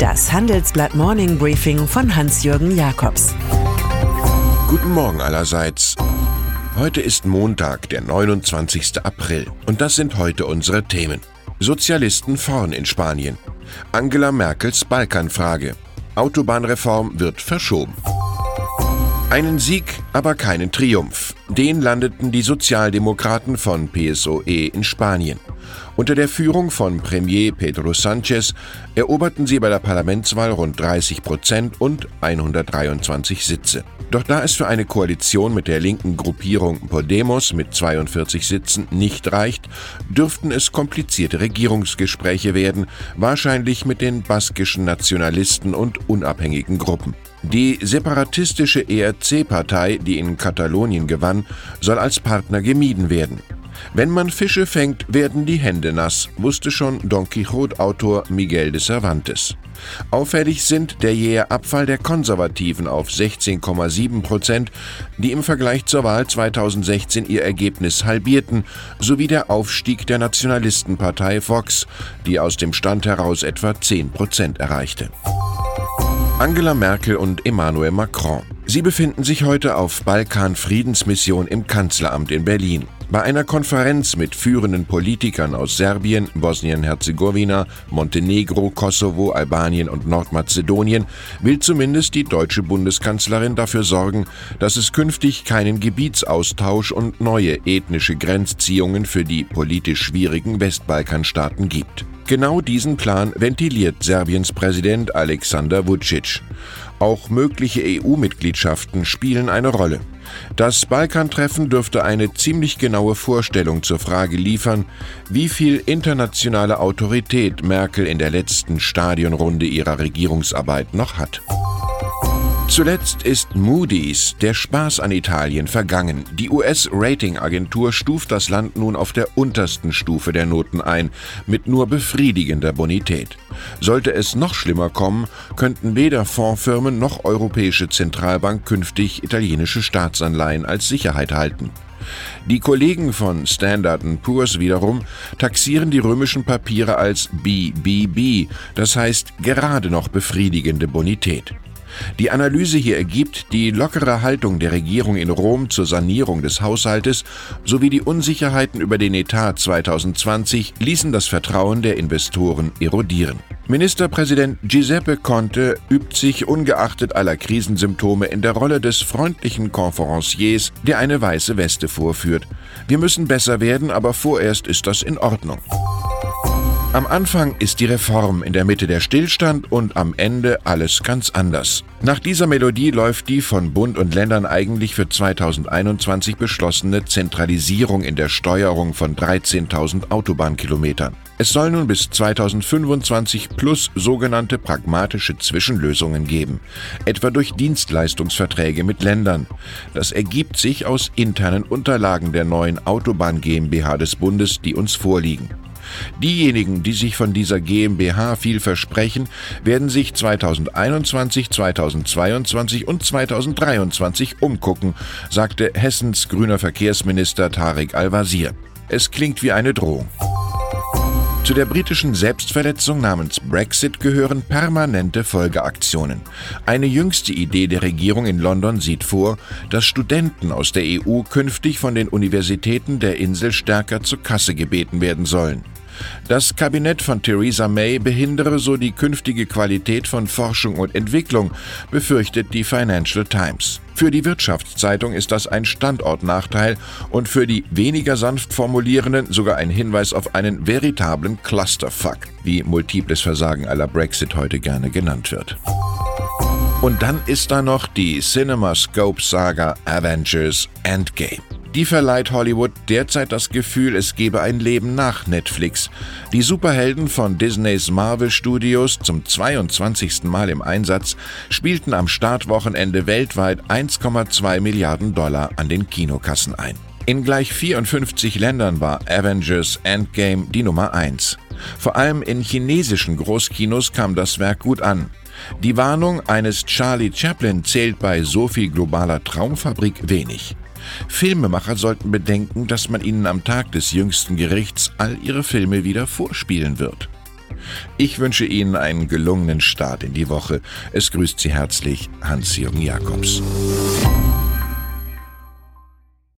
Das Handelsblatt Morning Briefing von Hans-Jürgen Jakobs. Guten Morgen allerseits. Heute ist Montag, der 29. April. Und das sind heute unsere Themen. Sozialisten vorn in Spanien. Angela Merkels Balkanfrage. Autobahnreform wird verschoben. Einen Sieg, aber keinen Triumph. Den landeten die Sozialdemokraten von PSOE in Spanien. Unter der Führung von Premier Pedro Sánchez eroberten sie bei der Parlamentswahl rund 30 Prozent und 123 Sitze. Doch da es für eine Koalition mit der linken Gruppierung Podemos mit 42 Sitzen nicht reicht, dürften es komplizierte Regierungsgespräche werden, wahrscheinlich mit den baskischen Nationalisten und unabhängigen Gruppen. Die separatistische ERC-Partei, die in Katalonien gewann, soll als Partner gemieden werden. Wenn man Fische fängt, werden die Hände nass, wusste schon Don Quixote-Autor Miguel de Cervantes. Auffällig sind der jähe Abfall der Konservativen auf 16,7 Prozent, die im Vergleich zur Wahl 2016 ihr Ergebnis halbierten, sowie der Aufstieg der Nationalistenpartei Vox, die aus dem Stand heraus etwa 10 Prozent erreichte. Angela Merkel und Emmanuel Macron. Sie befinden sich heute auf Balkan-Friedensmission im Kanzleramt in Berlin. Bei einer Konferenz mit führenden Politikern aus Serbien, Bosnien-Herzegowina, Montenegro, Kosovo, Albanien und Nordmazedonien will zumindest die deutsche Bundeskanzlerin dafür sorgen, dass es künftig keinen Gebietsaustausch und neue ethnische Grenzziehungen für die politisch schwierigen Westbalkanstaaten gibt. Genau diesen Plan ventiliert Serbiens Präsident Alexander Vucic. Auch mögliche EU-Mitgliedschaften spielen eine Rolle. Das Balkantreffen dürfte eine ziemlich genaue Vorstellung zur Frage liefern, wie viel internationale Autorität Merkel in der letzten Stadionrunde ihrer Regierungsarbeit noch hat. Zuletzt ist Moody's, der Spaß an Italien, vergangen. Die US-Ratingagentur stuft das Land nun auf der untersten Stufe der Noten ein, mit nur befriedigender Bonität. Sollte es noch schlimmer kommen, könnten weder Fondsfirmen noch Europäische Zentralbank künftig italienische Staatsanleihen als Sicherheit halten. Die Kollegen von Standard Poor's wiederum taxieren die römischen Papiere als BBB, das heißt gerade noch befriedigende Bonität. Die Analyse hier ergibt, die lockere Haltung der Regierung in Rom zur Sanierung des Haushaltes sowie die Unsicherheiten über den Etat 2020 ließen das Vertrauen der Investoren erodieren. Ministerpräsident Giuseppe Conte übt sich ungeachtet aller Krisensymptome in der Rolle des freundlichen Konferenciers, der eine weiße Weste vorführt. Wir müssen besser werden, aber vorerst ist das in Ordnung. Am Anfang ist die Reform, in der Mitte der Stillstand und am Ende alles ganz anders. Nach dieser Melodie läuft die von Bund und Ländern eigentlich für 2021 beschlossene Zentralisierung in der Steuerung von 13.000 Autobahnkilometern. Es soll nun bis 2025 plus sogenannte pragmatische Zwischenlösungen geben, etwa durch Dienstleistungsverträge mit Ländern. Das ergibt sich aus internen Unterlagen der neuen Autobahn GmbH des Bundes, die uns vorliegen. Diejenigen, die sich von dieser GmbH viel versprechen, werden sich 2021, 2022 und 2023 umgucken, sagte Hessens grüner Verkehrsminister Tarek Al-Wazir. Es klingt wie eine Drohung. Zu der britischen Selbstverletzung namens Brexit gehören permanente Folgeaktionen. Eine jüngste Idee der Regierung in London sieht vor, dass Studenten aus der EU künftig von den Universitäten der Insel stärker zur Kasse gebeten werden sollen. Das Kabinett von Theresa May behindere so die künftige Qualität von Forschung und Entwicklung, befürchtet die Financial Times. Für die Wirtschaftszeitung ist das ein Standortnachteil und für die weniger sanft formulierenden sogar ein Hinweis auf einen veritablen Clusterfuck, wie multiples Versagen aller Brexit heute gerne genannt wird. Und dann ist da noch die CinemaScope-Saga Avengers Endgame. Die verleiht Hollywood derzeit das Gefühl, es gebe ein Leben nach Netflix. Die Superhelden von Disneys Marvel Studios zum 22. Mal im Einsatz spielten am Startwochenende weltweit 1,2 Milliarden Dollar an den Kinokassen ein. In gleich 54 Ländern war Avengers Endgame die Nummer 1. Vor allem in chinesischen Großkinos kam das Werk gut an. Die Warnung eines Charlie Chaplin zählt bei so viel globaler Traumfabrik wenig. Filmemacher sollten bedenken, dass man ihnen am Tag des jüngsten Gerichts all ihre Filme wieder vorspielen wird. Ich wünsche Ihnen einen gelungenen Start in die Woche. Es grüßt Sie herzlich Hans-Jürgen Jakobs.